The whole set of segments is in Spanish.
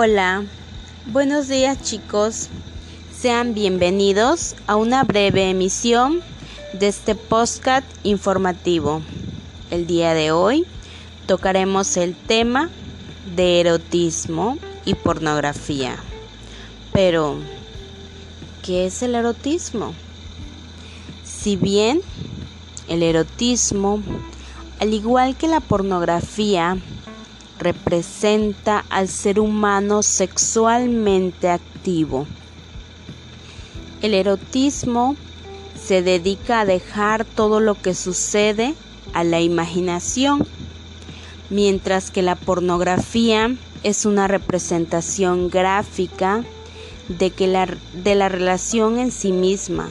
Hola, buenos días chicos. Sean bienvenidos a una breve emisión de este podcast informativo. El día de hoy tocaremos el tema de erotismo y pornografía. Pero, ¿qué es el erotismo? Si bien el erotismo, al igual que la pornografía, representa al ser humano sexualmente activo. El erotismo se dedica a dejar todo lo que sucede a la imaginación, mientras que la pornografía es una representación gráfica de, que la, de la relación en sí misma.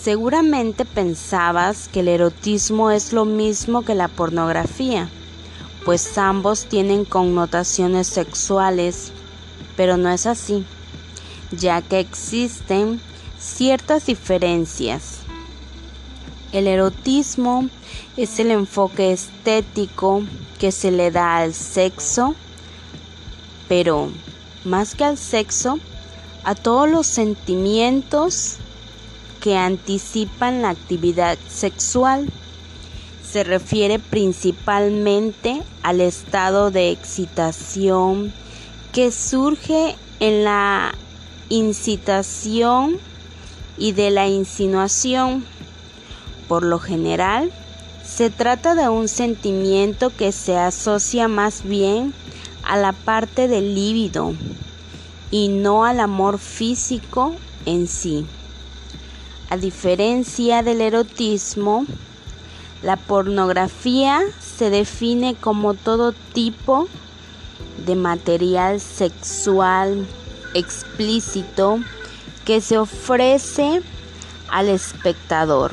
Seguramente pensabas que el erotismo es lo mismo que la pornografía pues ambos tienen connotaciones sexuales, pero no es así, ya que existen ciertas diferencias. El erotismo es el enfoque estético que se le da al sexo, pero más que al sexo, a todos los sentimientos que anticipan la actividad sexual se refiere principalmente al estado de excitación que surge en la incitación y de la insinuación. Por lo general, se trata de un sentimiento que se asocia más bien a la parte del líbido y no al amor físico en sí. A diferencia del erotismo, la pornografía se define como todo tipo de material sexual explícito que se ofrece al espectador.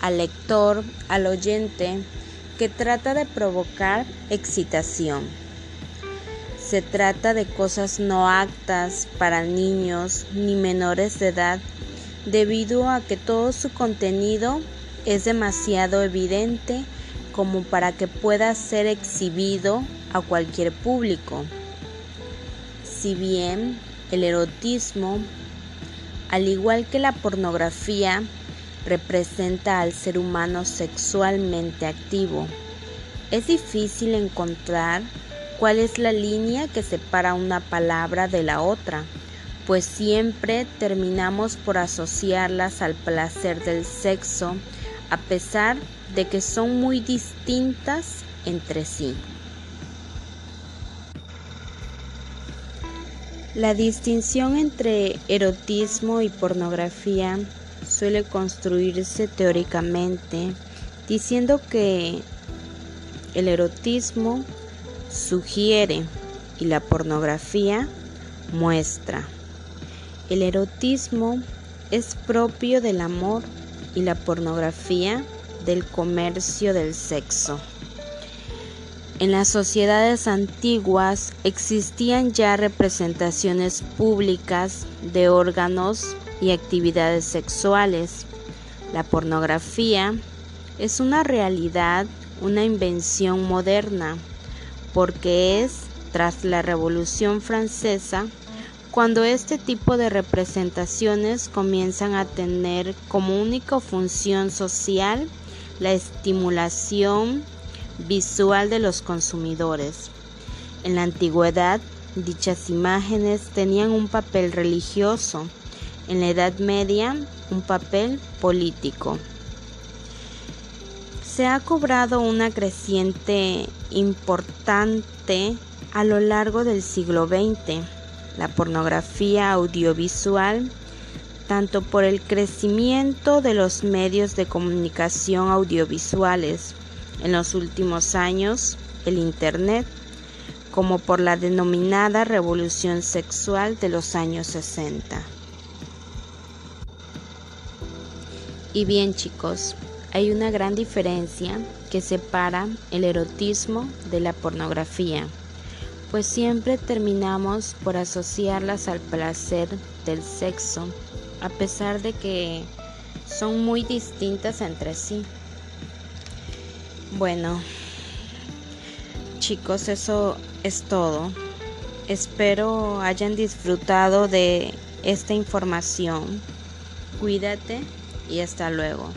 al lector, al oyente, que trata de provocar excitación. Se trata de cosas no actas para niños ni menores de edad debido a que todo su contenido es demasiado evidente como para que pueda ser exhibido a cualquier público. Si bien el erotismo, al igual que la pornografía, representa al ser humano sexualmente activo, es difícil encontrar cuál es la línea que separa una palabra de la otra, pues siempre terminamos por asociarlas al placer del sexo, a pesar de que son muy distintas entre sí. La distinción entre erotismo y pornografía suele construirse teóricamente diciendo que el erotismo sugiere y la pornografía muestra. El erotismo es propio del amor y la pornografía del comercio del sexo. En las sociedades antiguas existían ya representaciones públicas de órganos y actividades sexuales. La pornografía es una realidad, una invención moderna porque es tras la Revolución Francesa cuando este tipo de representaciones comienzan a tener como única función social la estimulación visual de los consumidores. En la antigüedad, dichas imágenes tenían un papel religioso, en la Edad Media un papel político se ha cobrado una creciente importante a lo largo del siglo XX, la pornografía audiovisual, tanto por el crecimiento de los medios de comunicación audiovisuales en los últimos años, el Internet, como por la denominada revolución sexual de los años 60. Y bien chicos, hay una gran diferencia que separa el erotismo de la pornografía, pues siempre terminamos por asociarlas al placer del sexo, a pesar de que son muy distintas entre sí. Bueno, chicos, eso es todo. Espero hayan disfrutado de esta información. Cuídate y hasta luego.